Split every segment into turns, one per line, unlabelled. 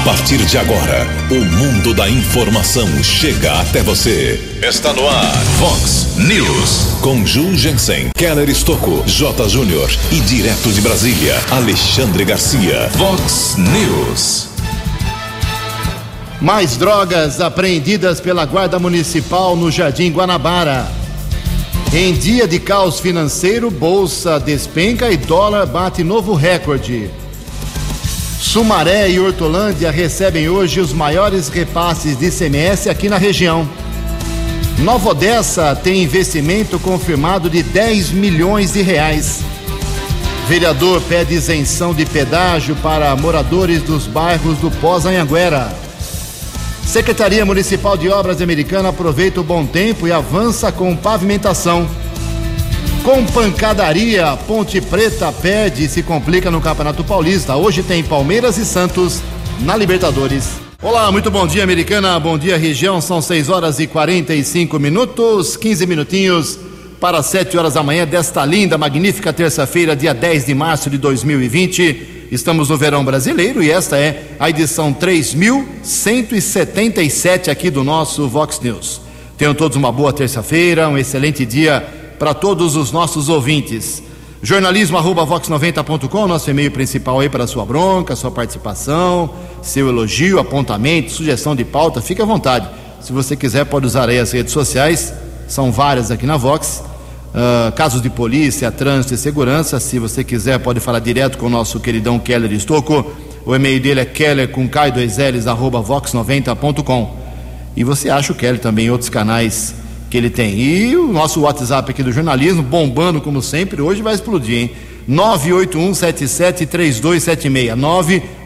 A partir de agora, o mundo da informação chega até você. Está no ar, Fox News. Com Ju Jensen, Keller Estocco, J. Júnior e direto de Brasília, Alexandre Garcia. Fox News.
Mais drogas apreendidas pela Guarda Municipal no Jardim Guanabara. Em dia de caos financeiro, bolsa despenca e dólar bate novo recorde. Sumaré e Hortolândia recebem hoje os maiores repasses de ICMS aqui na região. Nova Odessa tem investimento confirmado de 10 milhões de reais. Vereador pede isenção de pedágio para moradores dos bairros do Pós-Anhanguera. Secretaria Municipal de Obras Americana aproveita o bom tempo e avança com pavimentação. Com pancadaria, Ponte Preta perde e se complica no Campeonato Paulista. Hoje tem Palmeiras e Santos na Libertadores. Olá, muito bom dia, Americana. Bom dia, região. São 6 horas e 45 minutos, 15 minutinhos para 7 horas da manhã desta linda, magnífica terça-feira, dia 10 de março de 2020. Estamos no verão brasileiro e esta é a edição 3177 aqui do nosso Vox News. Tenham todos uma boa terça-feira, um excelente dia para todos os nossos ouvintes. Jornalismo@vox90.com, nosso e-mail principal aí para sua bronca, sua participação, seu elogio, apontamento, sugestão de pauta, fique à vontade. Se você quiser, pode usar aí as redes sociais, são várias aqui na Vox. Uh, casos de polícia, trânsito e segurança. Se você quiser, pode falar direto com o nosso queridão Keller Estocco. O e-mail dele é keller com k2ls arroba vox90.com. E você acha o Keller também em outros canais que ele tem. E o nosso WhatsApp aqui do jornalismo, bombando como sempre, hoje vai explodir, hein? 981773276.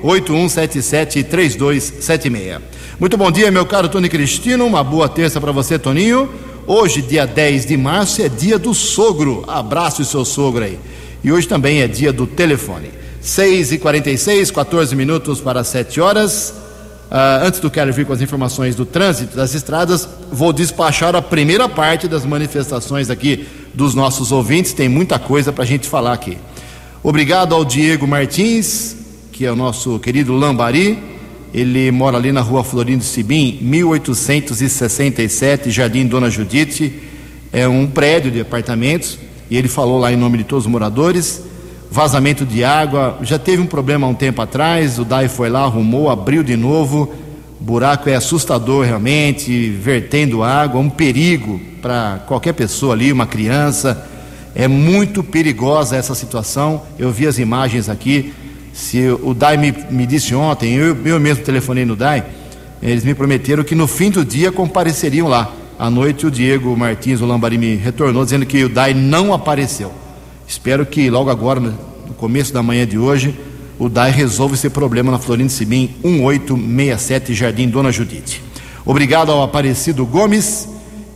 981773276. Muito bom dia, meu caro Tony Cristino. Uma boa terça para você, Toninho. Hoje, dia 10 de março, é dia do sogro. Abraço o seu sogro aí. E hoje também é dia do telefone. 6 e 46 14 minutos para 7 horas. Uh, antes do Keller vir com as informações do trânsito das estradas, vou despachar a primeira parte das manifestações aqui dos nossos ouvintes. Tem muita coisa para a gente falar aqui. Obrigado ao Diego Martins, que é o nosso querido Lambari. Ele mora ali na rua Florindo Sibim, 1867, Jardim Dona Judite. É um prédio de apartamentos e ele falou lá em nome de todos os moradores vazamento de água. Já teve um problema há um tempo atrás, o DAI foi lá, arrumou, abriu de novo. O buraco é assustador realmente, vertendo água, um perigo para qualquer pessoa ali, uma criança. É muito perigosa essa situação. Eu vi as imagens aqui. Se o DAI me, me disse ontem, eu, eu mesmo telefonei no DAI, eles me prometeram que no fim do dia compareceriam lá. À noite o Diego Martins, o Lambari, me retornou dizendo que o DAI não apareceu. Espero que logo agora, no começo da manhã de hoje, o DAI resolva esse problema na Florindo Sibim 1867, Jardim Dona Judite. Obrigado ao Aparecido Gomes.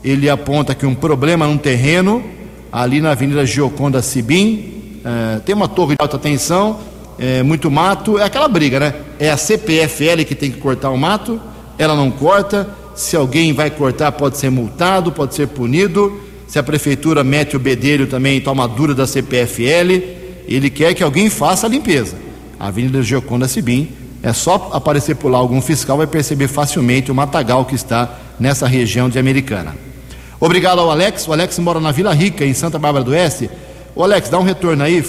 Ele aponta que um problema num terreno ali na Avenida Gioconda Sibim. É, tem uma torre de alta tensão, é, muito mato. É aquela briga, né? É a CPFL que tem que cortar o mato, ela não corta. Se alguém vai cortar, pode ser multado, pode ser punido se a prefeitura mete o bedelho também, toma dura da CPFL, ele quer que alguém faça a limpeza. A Avenida Gioconda Sibim, é só aparecer por lá algum fiscal, vai perceber facilmente o matagal que está nessa região de Americana. Obrigado ao Alex, o Alex mora na Vila Rica, em Santa Bárbara do Oeste. O Alex, dá um retorno aí,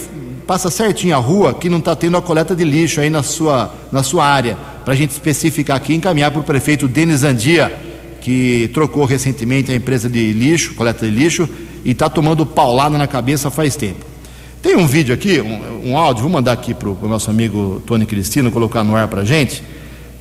passa certinho a rua que não está tendo a coleta de lixo aí na sua, na sua área, para a gente especificar aqui e encaminhar para o prefeito Denis Andia que trocou recentemente a empresa de lixo, coleta de lixo, e está tomando paulada na cabeça faz tempo. Tem um vídeo aqui, um, um áudio, vou mandar aqui para o nosso amigo Tony Cristino colocar no ar para a gente.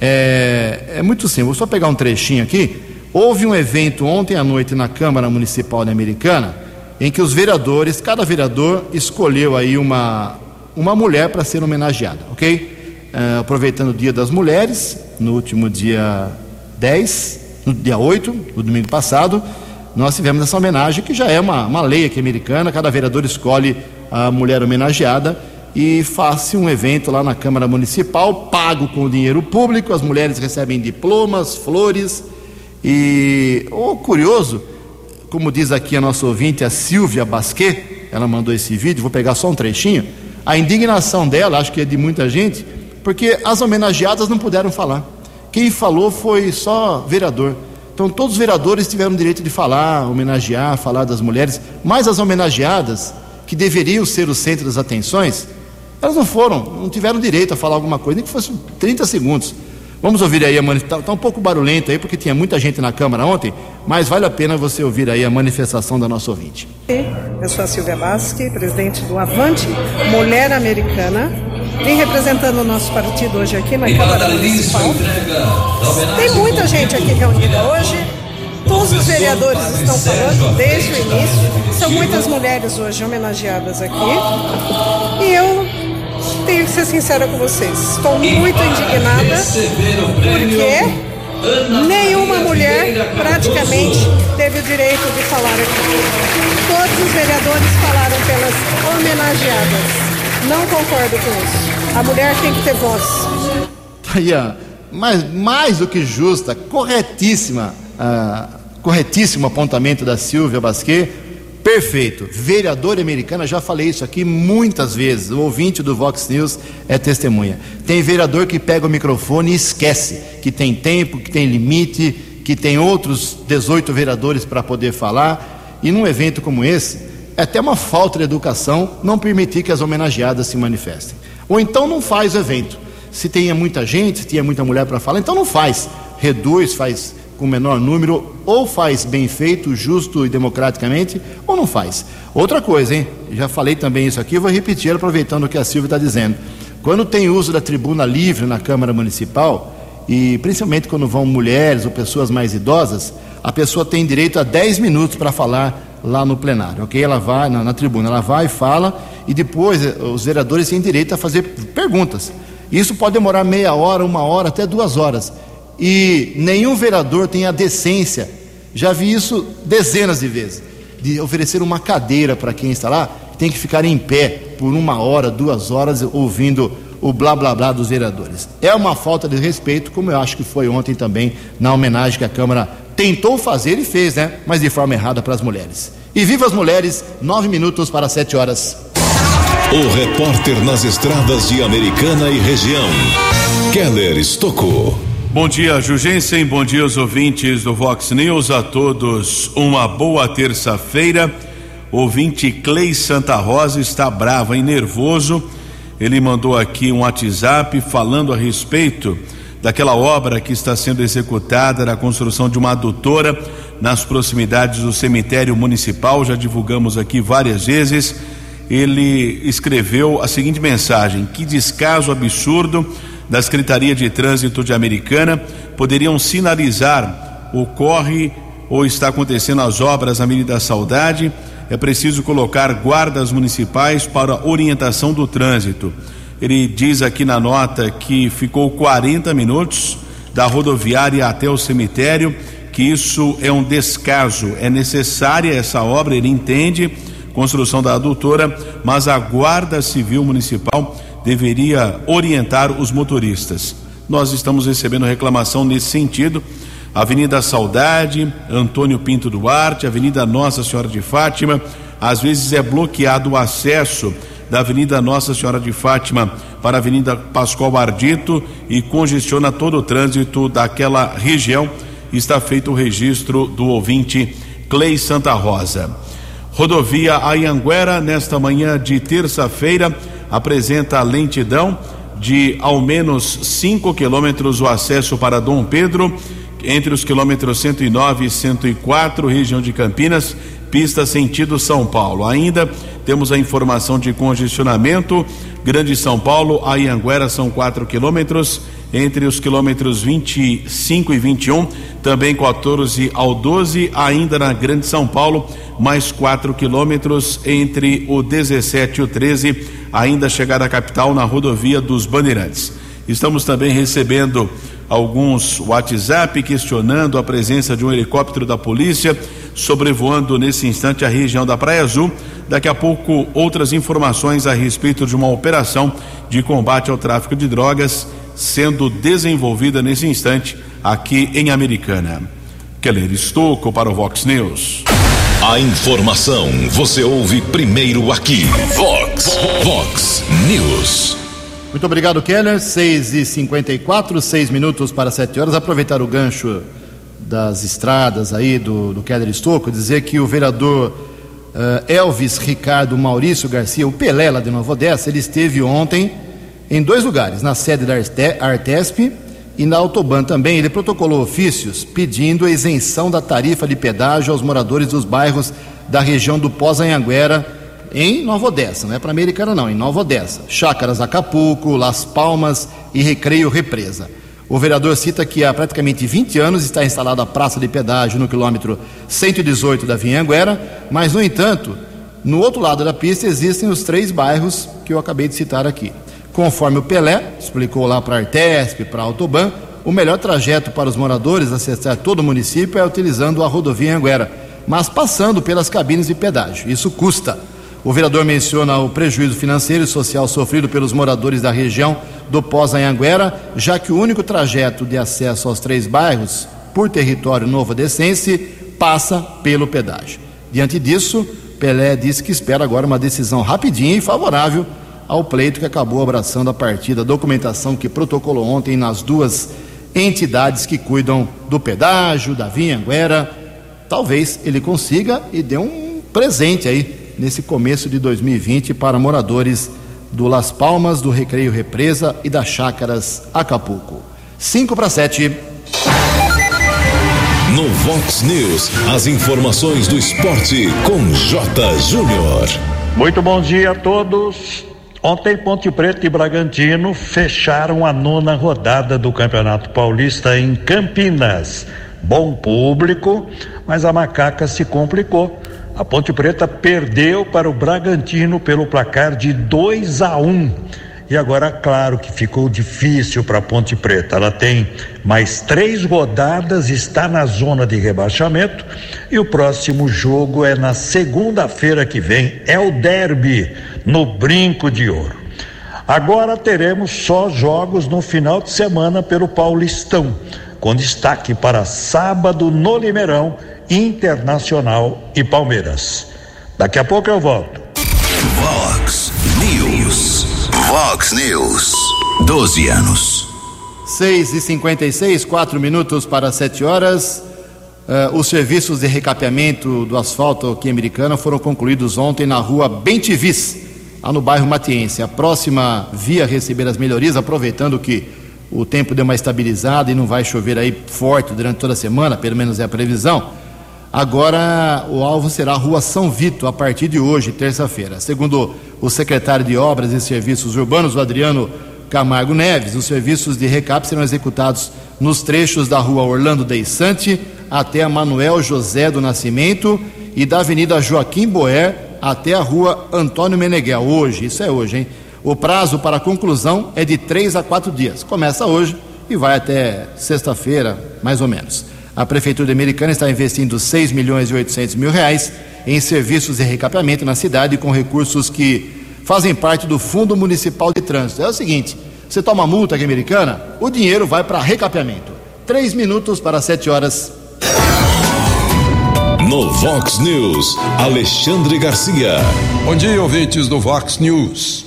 É, é muito simples, vou só pegar um trechinho aqui. Houve um evento ontem à noite na Câmara Municipal da Americana, em que os vereadores, cada vereador escolheu aí uma, uma mulher para ser homenageada, ok? É, aproveitando o Dia das Mulheres, no último dia 10, no dia 8, no domingo passado, nós tivemos essa homenagem, que já é uma, uma lei aqui americana, cada vereador escolhe a mulher homenageada e faz um evento lá na Câmara Municipal, pago com dinheiro público, as mulheres recebem diplomas, flores. E, o oh, curioso, como diz aqui a nossa ouvinte, a Silvia Basquet, ela mandou esse vídeo, vou pegar só um trechinho, a indignação dela, acho que é de muita gente, porque as homenageadas não puderam falar. Quem falou foi só vereador. Então todos os vereadores tiveram direito de falar, homenagear, falar das mulheres, mas as homenageadas, que deveriam ser o centro das atenções, elas não foram, não tiveram direito a falar alguma coisa, nem que fosse 30 segundos. Vamos ouvir aí a manifestação. Está tá um pouco barulhento aí, porque tinha muita gente na Câmara ontem, mas vale a pena você ouvir aí a manifestação da nossa ouvinte.
Eu sou a Silvia Basque, presidente do Avante Mulher Americana. Vim representando o nosso partido hoje aqui na Câmara Municipal. Tem muita gente aqui reunida hoje. Todos os vereadores estão falando desde o início. São muitas mulheres hoje homenageadas aqui. E eu tenho que ser sincera com vocês. Estou muito indignada porque nenhuma mulher praticamente teve o direito de falar aqui. Todos os vereadores falaram pelas homenageadas. Não concordo com isso. A mulher tem que ter voz.
Aí, mas mais do que justa, corretíssima, uh, corretíssimo apontamento da Silvia Basquet Perfeito. Vereador americana, já falei isso aqui muitas vezes. O ouvinte do Vox News é testemunha. Tem vereador que pega o microfone e esquece que tem tempo, que tem limite, que tem outros 18 vereadores para poder falar. E num evento como esse, é até uma falta de educação não permitir que as homenageadas se manifestem. Ou então não faz o evento. Se tenha muita gente, se tenha muita mulher para falar, então não faz. Reduz, faz com menor número, ou faz bem feito, justo e democraticamente, ou não faz. Outra coisa, hein? Já falei também isso aqui, vou repetir aproveitando o que a Silvia está dizendo. Quando tem uso da tribuna livre na Câmara Municipal, e principalmente quando vão mulheres ou pessoas mais idosas, a pessoa tem direito a 10 minutos para falar lá no plenário, ok? Ela vai na, na, tribuna, ela vai e fala, e depois eh, os vereadores têm direito a fazer perguntas. Isso pode demorar meia hora, uma hora, até duas horas e nenhum vereador tem a decência, já vi isso dezenas de vezes, de oferecer uma cadeira para quem está lá, tem que ficar em pé por uma hora, duas horas, ouvindo o blá blá blá dos vereadores. É uma falta de respeito, como eu acho que foi ontem também, na homenagem que a Câmara tentou fazer e fez, né? Mas de forma errada para as mulheres. E viva as mulheres, nove minutos para sete horas.
O repórter nas estradas de Americana e região, Keller Estocou.
Bom dia, Jugensen. Bom dia, os ouvintes do Vox News. A todos uma boa terça-feira. Ouvinte Clay Santa Rosa está bravo e nervoso. Ele mandou aqui um WhatsApp falando a respeito daquela obra que está sendo executada na construção de uma adutora nas proximidades do cemitério municipal. Já divulgamos aqui várias vezes. Ele escreveu a seguinte mensagem: Que descaso absurdo da Secretaria de Trânsito de Americana poderiam sinalizar ocorre ou está acontecendo as obras na Avenida Saudade. É preciso colocar guardas municipais para orientação do trânsito. Ele diz aqui na nota que ficou 40 minutos da rodoviária até o cemitério, que isso é um descaso. É necessária essa obra, ele entende, construção da adutora, mas a Guarda Civil Municipal deveria orientar os motoristas. Nós estamos recebendo reclamação nesse sentido. Avenida Saudade, Antônio Pinto Duarte, Avenida Nossa Senhora de Fátima, às vezes é bloqueado o acesso da Avenida Nossa Senhora de Fátima para a Avenida Pascoal Ardito e congestiona todo o trânsito daquela região. Está feito o registro do ouvinte Clay Santa Rosa. Rodovia Ayanguera, nesta manhã de terça-feira, apresenta lentidão de ao menos 5 quilômetros o acesso para Dom Pedro, entre os quilômetros 109 e 104, região de Campinas, pista sentido São Paulo. Ainda temos a informação de congestionamento, Grande São Paulo, a Ianguera são 4 quilômetros, entre os quilômetros 25 e 21, também 14 ao 12, ainda na Grande São Paulo, mais 4 quilômetros entre o 17 e o 13, ainda chegar à capital na rodovia dos Bandeirantes. Estamos também recebendo alguns WhatsApp questionando a presença de um helicóptero da polícia sobrevoando nesse instante a região da Praia Azul. Daqui a pouco, outras informações a respeito de uma operação de combate ao tráfico de drogas sendo desenvolvida nesse instante aqui em Americana. Keller Estocco para o Vox News.
A informação você ouve primeiro aqui. Vox, Vox News.
Muito obrigado, Keller. 6 e 54 6 minutos para 7 horas. Aproveitar o gancho das estradas aí do, do Keller Estocco, dizer que o vereador uh, Elvis Ricardo Maurício Garcia, o Pelé lá de Nova Odessa, ele esteve ontem em dois lugares, na sede da Artesp e na Autoban também. Ele protocolou ofícios pedindo a isenção da tarifa de pedágio aos moradores dos bairros da região do Pós-Anhanguera, em Nova Odessa, não é para Americana não, em Nova Odessa. Chácaras Acapulco, Las Palmas e Recreio Represa. O vereador cita que há praticamente 20 anos está instalada a praça de pedágio no quilômetro 118 da Vinhanguera, mas, no entanto, no outro lado da pista existem os três bairros que eu acabei de citar aqui. Conforme o Pelé explicou lá para a Artesp, para a Autoban, o melhor trajeto para os moradores acessar todo o município é utilizando a rodovia Anguera, mas passando pelas cabines de pedágio. Isso custa. O vereador menciona o prejuízo financeiro e social sofrido pelos moradores da região do Pós-Anhanguera, já que o único trajeto de acesso aos três bairros por território novo Descense passa pelo pedágio. Diante disso, Pelé disse que espera agora uma decisão rapidinha e favorável ao pleito que acabou abraçando a partir da documentação que protocolou ontem nas duas entidades que cuidam do pedágio, da Vinhanguera. Talvez ele consiga e dê um presente aí nesse começo de 2020 para moradores do Las Palmas, do Recreio Represa e das Chácaras Acapulco. 5 para 7.
No Vox News, as informações do esporte com J. Júnior.
Muito bom dia a todos. Ontem, Ponte Preta e Bragantino fecharam a nona rodada do Campeonato Paulista em Campinas. Bom público, mas a macaca se complicou a Ponte Preta perdeu para o Bragantino pelo placar de 2 a 1. Um. E agora, claro que ficou difícil para a Ponte Preta. Ela tem mais três rodadas, está na zona de rebaixamento e o próximo jogo é na segunda-feira que vem. É o derby no Brinco de Ouro. Agora teremos só jogos no final de semana pelo Paulistão, com destaque para sábado no Limeirão Internacional e Palmeiras. Daqui a pouco eu volto.
Vox News. Vox News. 12 anos.
6 e 56 4 minutos para 7 horas. Uh, os serviços de recapeamento do asfalto aqui americana foram concluídos ontem na rua Bentivis, lá no bairro Matiense. A próxima via receber as melhorias, aproveitando que o tempo deu uma estabilizada e não vai chover aí forte durante toda a semana, pelo menos é a previsão. Agora o alvo será a Rua São Vito a partir de hoje, terça-feira. Segundo o secretário de Obras e Serviços Urbanos, o Adriano Camargo Neves, os serviços de recap serão executados nos trechos da Rua Orlando Deissante até a Manuel José do Nascimento e da Avenida Joaquim Boer até a Rua Antônio Meneghel. Hoje, isso é hoje, hein? O prazo para conclusão é de três a quatro dias. Começa hoje e vai até sexta-feira, mais ou menos. A Prefeitura Americana está investindo 6 milhões e 800 mil reais em serviços de recapeamento na cidade com recursos que fazem parte do Fundo Municipal de Trânsito. É o seguinte: você toma multa aqui americana, o dinheiro vai para recapeamento. Três minutos para sete horas.
No Vox News, Alexandre Garcia.
Bom dia, ouvintes do Vox News.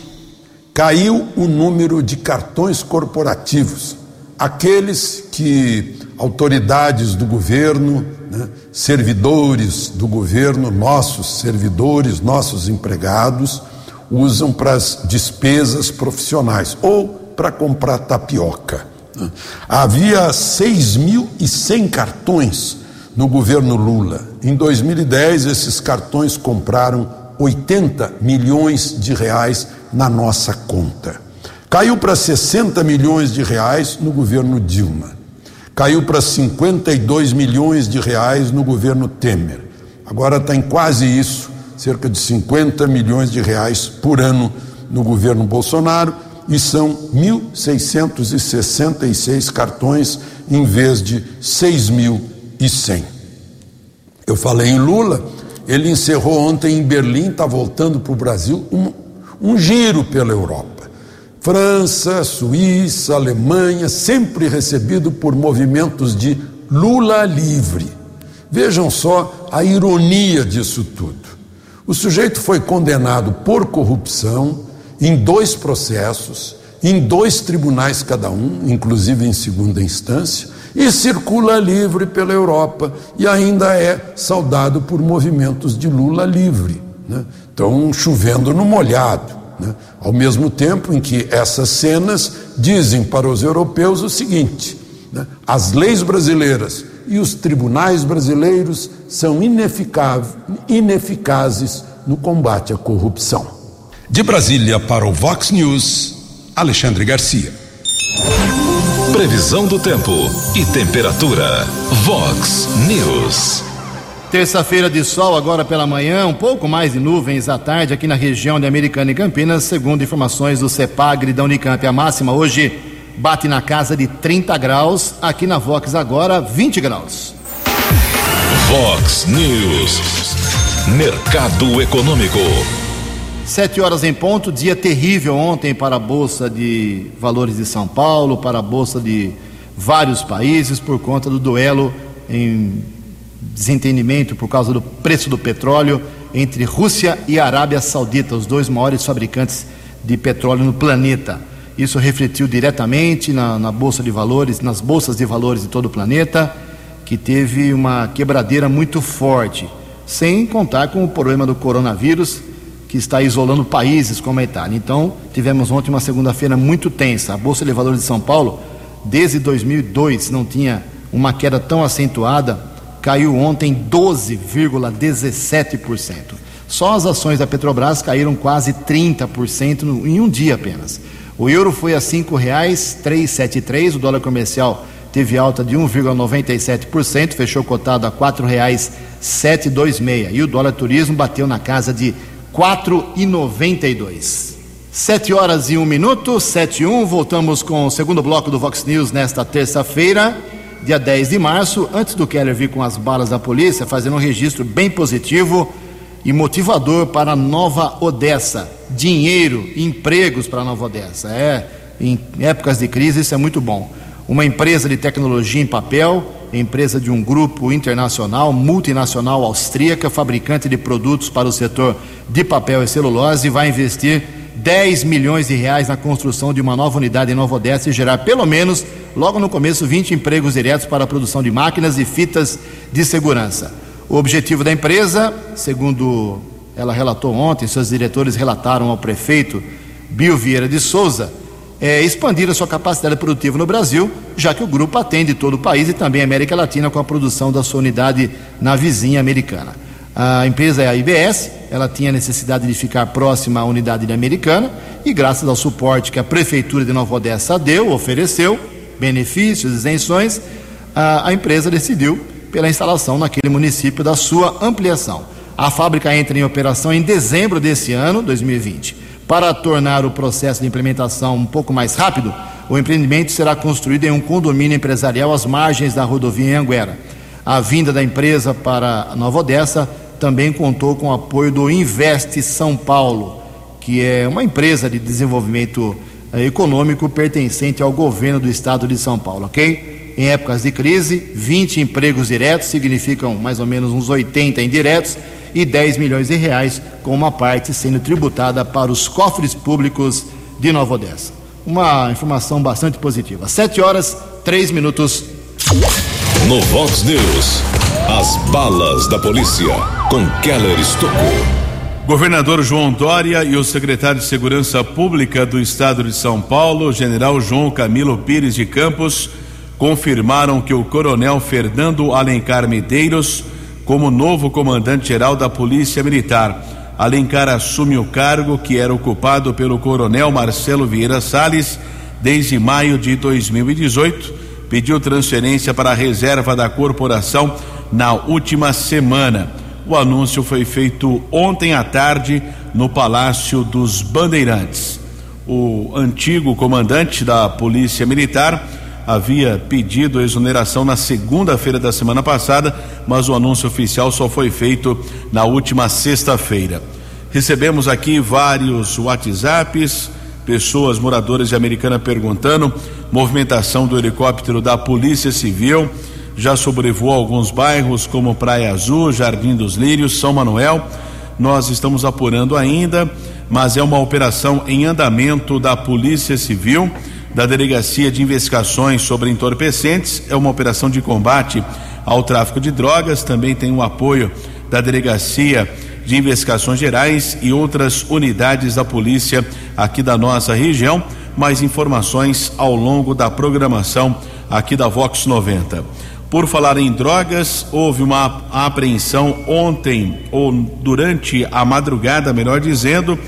Caiu o número de cartões corporativos, aqueles que autoridades do governo, né, servidores do governo, nossos servidores, nossos empregados, usam para as despesas profissionais ou para comprar tapioca. Né. Havia 6.100 cartões no governo Lula. Em 2010, esses cartões compraram 80 milhões de reais na nossa conta. Caiu para 60 milhões de reais no governo Dilma caiu para 52 milhões de reais no governo Temer. Agora está em quase isso, cerca de 50 milhões de reais por ano no governo Bolsonaro, e são 1.666 cartões em vez de 6.100. Eu falei em Lula, ele encerrou ontem em Berlim, está voltando para o Brasil, um, um giro pela Europa. França, Suíça, Alemanha, sempre recebido por movimentos de Lula livre. Vejam só a ironia disso tudo. O sujeito foi condenado por corrupção em dois processos, em dois tribunais cada um, inclusive em segunda instância, e circula livre pela Europa e ainda é saudado por movimentos de Lula livre. Né? Então, chovendo no molhado. Né? Ao mesmo tempo em que essas cenas dizem para os europeus o seguinte: né? as leis brasileiras e os tribunais brasileiros são ineficazes no combate à corrupção.
De Brasília para o Vox News, Alexandre Garcia. Previsão do tempo e temperatura. Vox News.
Terça-feira de sol agora pela manhã, um pouco mais de nuvens à tarde aqui na região de Americana e Campinas, segundo informações do CEPAGRE da Unicamp. A máxima hoje bate na casa de 30 graus, aqui na Vox agora 20 graus.
Vox News. Mercado Econômico.
Sete horas em ponto, dia terrível ontem para a Bolsa de Valores de São Paulo, para a Bolsa de vários países, por conta do duelo em desentendimento por causa do preço do petróleo entre Rússia e Arábia Saudita, os dois maiores fabricantes de petróleo no planeta. Isso refletiu diretamente na, na bolsa de valores, nas bolsas de valores de todo o planeta, que teve uma quebradeira muito forte, sem contar com o problema do coronavírus que está isolando países como a Itália. Então, tivemos ontem uma segunda-feira muito tensa. A bolsa de valores de São Paulo, desde 2002, não tinha uma queda tão acentuada caiu ontem 12,17%. Só as ações da Petrobras caíram quase 30% no, em um dia apenas. O euro foi a R$ 5,373, o dólar comercial teve alta de 1,97%, fechou cotado a R$ 4,726 e o dólar turismo bateu na casa de R$ 4,92. Sete horas e um minuto, sete e um, voltamos com o segundo bloco do Vox News nesta terça-feira dia 10 de março, antes do Keller vir com as balas da polícia, fazendo um registro bem positivo e motivador para a Nova Odessa. Dinheiro, empregos para a Nova Odessa. É, em épocas de crise, isso é muito bom. Uma empresa de tecnologia em papel, empresa de um grupo internacional, multinacional austríaca, fabricante de produtos para o setor de papel e celulose, vai investir 10 milhões de reais na construção de uma nova unidade em Nova Odessa e gerar pelo menos, logo no começo, 20 empregos diretos para a produção de máquinas e fitas de segurança. O objetivo da empresa, segundo ela relatou ontem, seus diretores relataram ao prefeito Bio Vieira de Souza, é expandir a sua capacidade produtiva no Brasil, já que o grupo atende todo o país e também a América Latina com a produção da sua unidade na vizinha americana. A empresa é a IBS, ela tinha necessidade de ficar próxima à unidade americana e, graças ao suporte que a Prefeitura de Nova Odessa deu, ofereceu, benefícios, isenções, a, empresa decidiu pela instalação naquele município da sua ampliação. A fábrica entra em operação em dezembro desse ano, 2020. Para tornar o processo de implementação um pouco mais rápido, o empreendimento será construído em um condomínio empresarial às margens da rodovia em Anguera. A vinda da empresa para Nova Odessa também contou com o apoio do Investe São Paulo, que é uma empresa de desenvolvimento eh, econômico pertencente ao governo do estado de São Paulo, ok? Em épocas de crise, 20 empregos diretos significam mais ou menos uns 80 indiretos e 10 milhões de reais, com uma parte sendo tributada para os cofres públicos de Nova Odessa. Uma informação bastante positiva. 7 horas, 3 minutos.
No Vox News. As balas da polícia com Keller Estocou.
Governador João Dória e o secretário de Segurança Pública do Estado de São Paulo, General João Camilo Pires de Campos, confirmaram que o Coronel Fernando Alencar Medeiros, como novo comandante-geral da Polícia Militar, Alencar assume o cargo que era ocupado pelo Coronel Marcelo Vieira Salles desde maio de 2018. Pediu transferência para a reserva da corporação na última semana. O anúncio foi feito ontem à tarde no Palácio dos Bandeirantes. O antigo comandante da Polícia Militar havia pedido a exoneração na segunda-feira da semana passada, mas o anúncio oficial só foi feito na última sexta-feira. Recebemos aqui vários WhatsApps, pessoas moradoras de Americana perguntando, movimentação do helicóptero da Polícia Civil já sobrevoou alguns bairros como Praia Azul, Jardim dos Lírios, São Manuel. Nós estamos apurando ainda. mas é uma operação em andamento da Polícia Civil, da Delegacia de Investigações sobre Entorpecentes. É uma operação de combate ao tráfico de drogas. Também tem o apoio da Delegacia de Investigações Gerais e outras unidades da polícia aqui da nossa região. Mais informações ao longo da programação aqui da Vox 90. Por falar em drogas, houve uma apreensão ontem, ou durante a madrugada, melhor dizendo,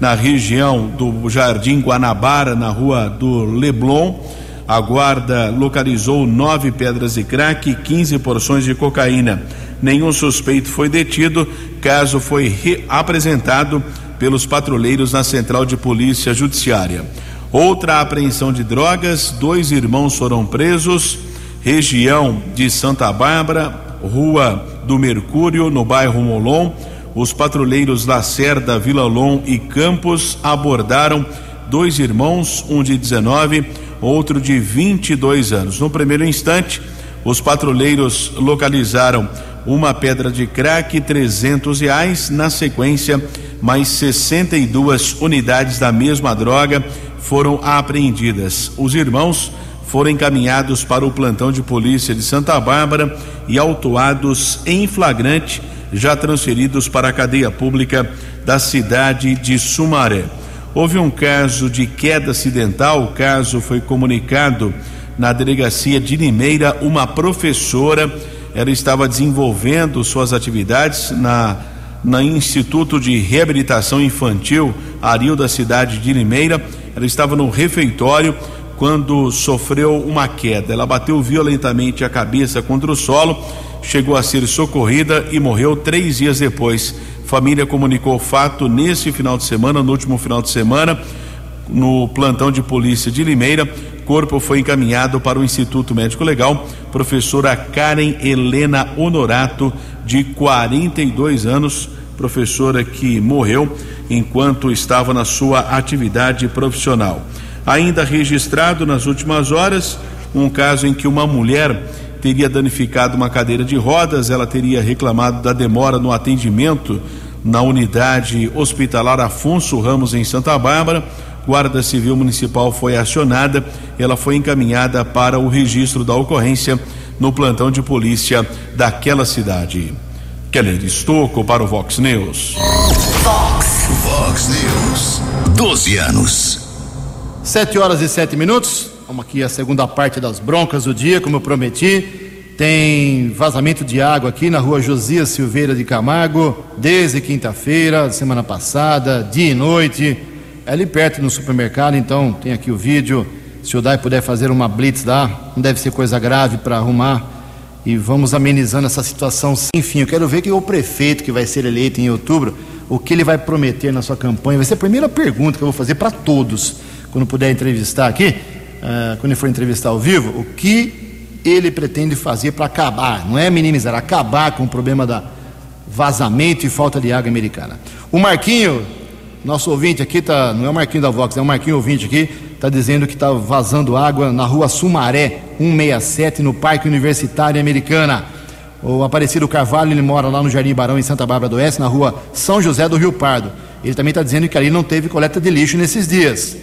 na região do Jardim Guanabara, na rua do Leblon. A guarda localizou nove pedras de crack e 15 porções de cocaína. Nenhum suspeito foi detido. Caso foi apresentado pelos patrulheiros na Central de Polícia Judiciária. Outra apreensão de drogas: dois irmãos foram presos. Região de Santa Bárbara, Rua do Mercúrio, no bairro Molon. Os patrulheiros Lacerda, Vila Lom e Campos abordaram dois irmãos, um de 19, outro de 22 anos. No primeiro instante, os patrulheiros localizaram uma pedra de crack, 300 reais. Na sequência, mais 62 unidades da mesma droga foram apreendidas. Os irmãos foram encaminhados para o plantão de polícia de Santa Bárbara e autuados em flagrante, já transferidos para a cadeia pública da cidade de Sumaré. Houve um caso de queda acidental, o caso foi comunicado na delegacia de Limeira, uma professora, ela estava desenvolvendo suas atividades na na Instituto de Reabilitação Infantil Aril da cidade de Limeira. Ela estava no refeitório quando sofreu uma queda. Ela bateu violentamente a cabeça contra o solo, chegou a ser socorrida e morreu três dias depois. Família comunicou o fato nesse final de semana, no último final de semana, no plantão de polícia de Limeira. Corpo foi encaminhado para o Instituto Médico Legal. Professora Karen Helena Honorato, de 42 anos, professora que morreu enquanto estava na sua atividade profissional. Ainda registrado nas últimas horas um caso em que uma mulher teria danificado uma cadeira de rodas, ela teria reclamado da demora no atendimento na unidade hospitalar Afonso Ramos em Santa Bárbara. Guarda Civil Municipal foi acionada, ela foi encaminhada para o registro da ocorrência no plantão de polícia daquela cidade. Keller Estocco para o Vox News.
Vox. Vox News. 12 anos.
Sete horas e sete minutos. Vamos aqui a segunda parte das broncas do dia, como eu prometi. Tem vazamento de água aqui na rua Josias Silveira de Camargo, desde quinta-feira, semana passada, dia e noite. É ali perto no supermercado, então tem aqui o vídeo. Se o Dai puder fazer uma blitz lá, não deve ser coisa grave para arrumar e vamos amenizando essa situação sem fim. Eu quero ver que o prefeito que vai ser eleito em outubro, o que ele vai prometer na sua campanha. Vai ser a primeira pergunta que eu vou fazer para todos, quando puder entrevistar aqui, uh, quando ele for entrevistar ao vivo, o que ele pretende fazer para acabar, não é minimizar, acabar com o problema da vazamento e falta de água americana. O Marquinho, nosso ouvinte aqui, tá, não é o Marquinho da Vox, é o Marquinho ouvinte aqui, está dizendo que está vazando água na rua Sumaré, 167, no Parque Universitário Americana. O Aparecido Carvalho, ele mora lá no Jardim Barão, em Santa Bárbara do Oeste, na rua São José do Rio Pardo. Ele também está dizendo que ali não teve coleta de lixo nesses dias.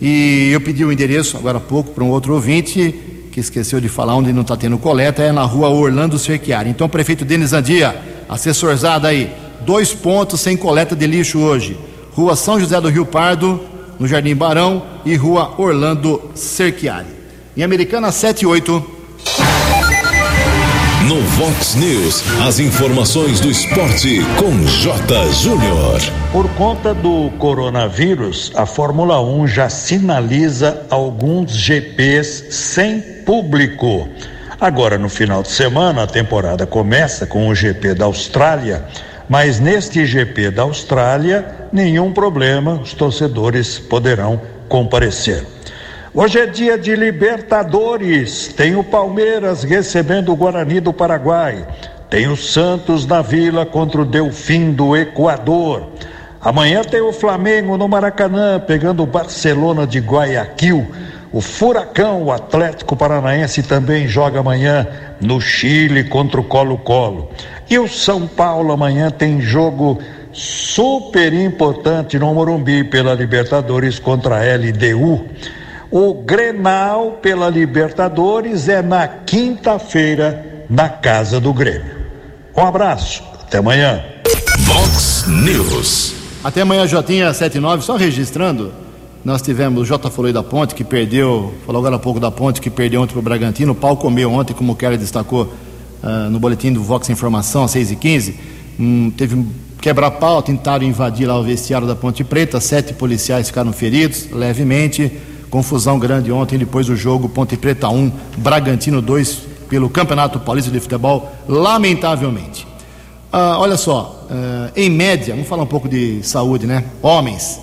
E eu pedi o endereço agora há pouco para um outro ouvinte que esqueceu de falar onde não está tendo coleta, é na rua Orlando Cerchiari. Então, prefeito Denis Andia, assessorzada aí, dois pontos sem coleta de lixo hoje. Rua São José do Rio Pardo, no Jardim Barão e Rua Orlando Cerchiari. Em Americana 78.
No Vox News, as informações do esporte com J. Júnior.
Por conta do coronavírus, a Fórmula 1 já sinaliza alguns GPs sem público. Agora, no final de semana, a temporada começa com o GP da Austrália mas neste GP da Austrália, nenhum problema, os torcedores poderão comparecer. Hoje é dia de Libertadores. Tem o Palmeiras recebendo o Guarani do Paraguai. Tem o Santos na Vila contra o Delfim do Equador. Amanhã tem o Flamengo no Maracanã pegando o Barcelona de Guayaquil. O Furacão, o Atlético Paranaense, também joga amanhã no Chile contra o Colo-Colo. E o São Paulo amanhã tem jogo super importante no Morumbi pela Libertadores contra a LDU. O Grenal pela Libertadores é na quinta-feira na casa do Grêmio. Um abraço, até amanhã.
Vox News.
Até amanhã, Jotinha 79, só registrando. Nós tivemos o J falou da Ponte, que perdeu, falou agora há pouco da Ponte, que perdeu ontem para o Bragantino. O pau comeu ontem, como o Kelly destacou uh, no boletim do Vox Informação, às 6h15. Um, teve um quebra-pau, tentaram invadir lá o vestiário da Ponte Preta. Sete policiais ficaram feridos levemente. Confusão grande ontem, depois do jogo Ponte Preta 1, Bragantino 2, pelo Campeonato Paulista de Futebol, lamentavelmente. Uh, olha só, uh, em média, vamos falar um pouco de saúde, né? Homens,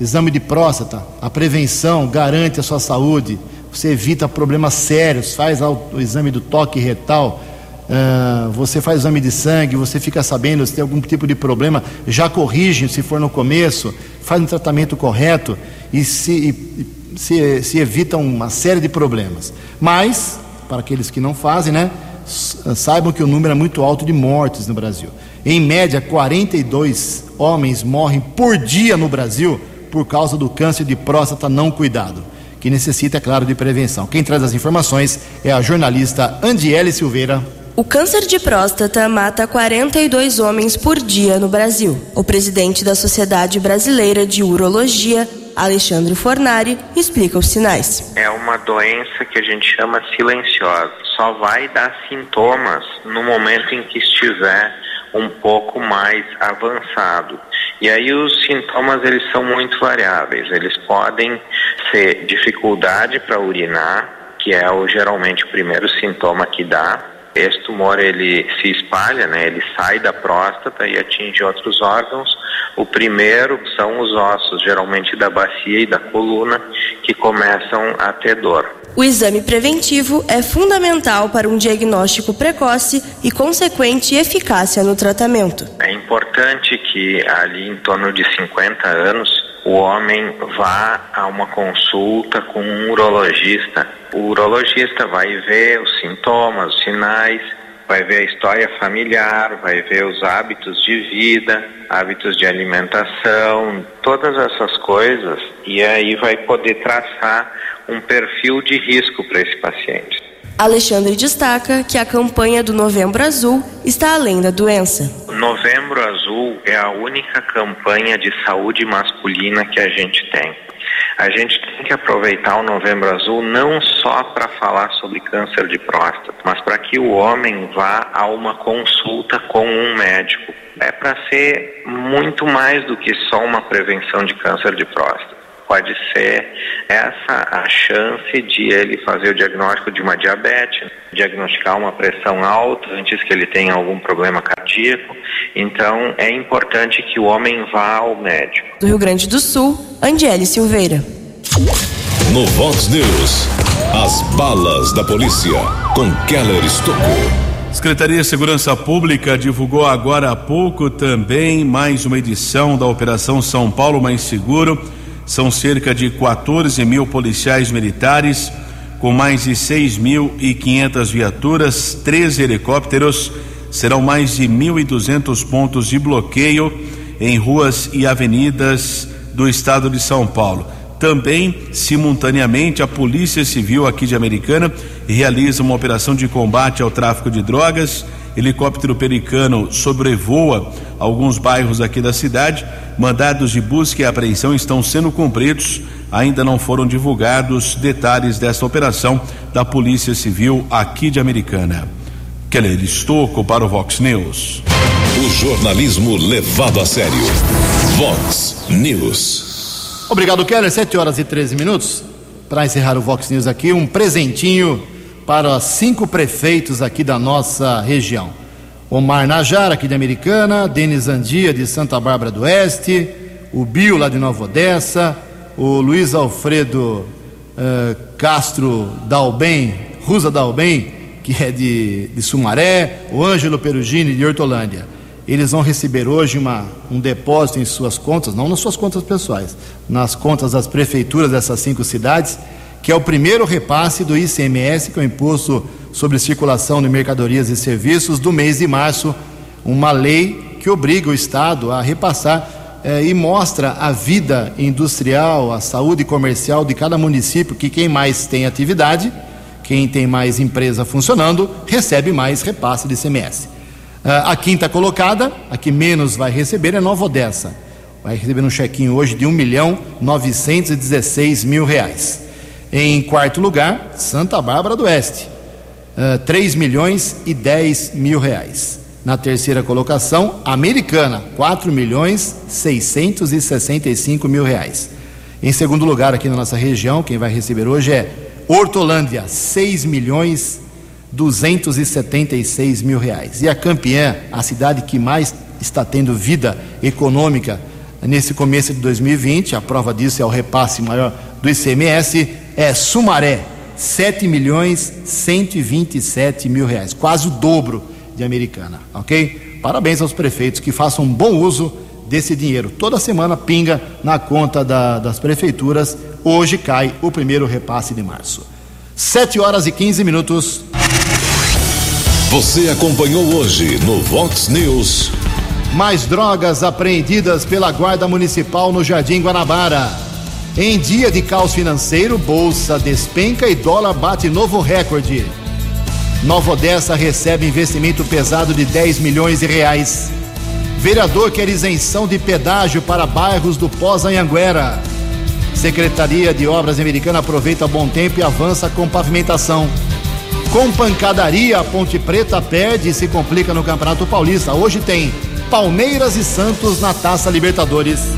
exame de próstata, a prevenção garante a sua saúde, você evita problemas sérios, faz o exame do toque retal, uh, você faz exame de sangue, você fica sabendo se tem algum tipo de problema, já corrige se for no começo, faz um tratamento correto e se, e, se, se uma série de problemas. Mas, para aqueles que não fazem, né? Saibam que o número é muito alto de mortes no Brasil. Em média, 42 homens morrem por dia no Brasil por causa do câncer de próstata não cuidado, que necessita, é claro, de prevenção. Quem traz as informações é a jornalista Andiele Silveira.
O câncer de próstata mata 42 homens por dia no Brasil. O presidente da Sociedade Brasileira de Urologia, Alexandre Fornari, explica os sinais.
É uma doença que a gente chama silenciosa. Só vai dar sintomas no momento em que estiver um pouco mais avançado. E aí os sintomas eles são muito variáveis. Eles podem ser dificuldade para urinar, que é o, geralmente o primeiro sintoma que dá. Esse tumor ele se espalha, né? Ele sai da próstata e atinge outros órgãos. O primeiro são os ossos, geralmente da bacia e da coluna, que começam a ter dor.
O exame preventivo é fundamental para um diagnóstico precoce e consequente eficácia no tratamento.
É importante que ali em torno de 50 anos o homem vá a uma consulta com um urologista. O urologista vai ver os sintomas, os sinais, vai ver a história familiar, vai ver os hábitos de vida, hábitos de alimentação, todas essas coisas, e aí vai poder traçar um perfil de risco para esse paciente.
Alexandre destaca que a campanha do Novembro Azul está além da doença.
Novembro Azul é a única campanha de saúde masculina que a gente tem. A gente tem que aproveitar o Novembro Azul não só para falar sobre câncer de próstata, mas para que o homem vá a uma consulta com um médico. É para ser muito mais do que só uma prevenção de câncer de próstata pode ser essa a chance de ele fazer o diagnóstico de uma diabetes, diagnosticar uma pressão alta antes que ele tenha algum problema cardíaco. Então, é importante que o homem vá ao médico.
Do Rio Grande do Sul, Andiele Silveira.
No Vox News, as balas da polícia com Keller Estocou.
Secretaria de Segurança Pública divulgou agora há pouco também mais uma edição da Operação São Paulo Mais Seguro são cerca de 14 mil policiais militares, com mais de 6.500 viaturas, três helicópteros. Serão mais de 1.200 pontos de bloqueio em ruas e avenidas do estado de São Paulo. Também, simultaneamente, a Polícia Civil aqui de Americana realiza uma operação de combate ao tráfico de drogas helicóptero pericano sobrevoa alguns bairros aqui da cidade. Mandados de busca e apreensão estão sendo cumpridos. Ainda não foram divulgados detalhes desta operação da Polícia Civil aqui de Americana. Keller Estocco para o Vox News.
O jornalismo levado a sério. Vox News.
Obrigado, Keller. 7 horas e 13 minutos. Para encerrar o Vox News aqui, um presentinho para cinco prefeitos aqui da nossa região. Omar Najar, aqui de Americana, Denis Andia, de Santa Bárbara do Oeste, o Bio, lá de Nova Odessa, o Luiz Alfredo uh, Castro Dalben, Rusa Dalben, que é de, de Sumaré, o Ângelo Perugini, de Hortolândia. Eles vão receber hoje uma, um depósito em suas contas, não nas suas contas pessoais, nas contas das prefeituras dessas cinco cidades, que é o primeiro repasse do ICMS, que é o Imposto sobre Circulação de Mercadorias e Serviços, do mês de março, uma lei que obriga o Estado a repassar eh, e mostra a vida industrial, a saúde comercial de cada município, que quem mais tem atividade, quem tem mais empresa funcionando, recebe mais repasse de CMS. Ah, a quinta colocada, a que menos vai receber, é Nova Odessa. Vai receber um chequinho hoje de 1 milhão 916 mil reais. Em quarto lugar, Santa Bárbara do Oeste, uh, ah, 3 milhões e 10 mil reais. Na terceira colocação, Americana, 4 milhões 665 mil reais. Em segundo lugar, aqui na nossa região, quem vai receber hoje é Hortolândia, 6 milhões 276 mil reais. E a campeã, a cidade que mais está tendo vida econômica nesse começo de 2020, a prova disso é o repasse maior do ICMS, é Sumaré, 7 milhões 127 mil reais, quase o dobro de Americana, ok? Parabéns aos prefeitos que façam um bom uso desse dinheiro. Toda semana pinga na conta da, das prefeituras. Hoje cai o primeiro repasse de março. 7 horas e 15 minutos.
Você acompanhou hoje no Vox News.
Mais drogas apreendidas pela Guarda Municipal no Jardim Guanabara. Em dia de caos financeiro, bolsa despenca e dólar bate novo recorde. Nova Odessa recebe investimento pesado de 10 milhões de reais. Vereador quer isenção de pedágio para bairros do Pós-Anhanguera. Secretaria de Obras Americana aproveita bom tempo e avança com pavimentação. Com pancadaria, a Ponte Preta perde e se complica no Campeonato Paulista. Hoje tem Palmeiras e Santos na Taça Libertadores.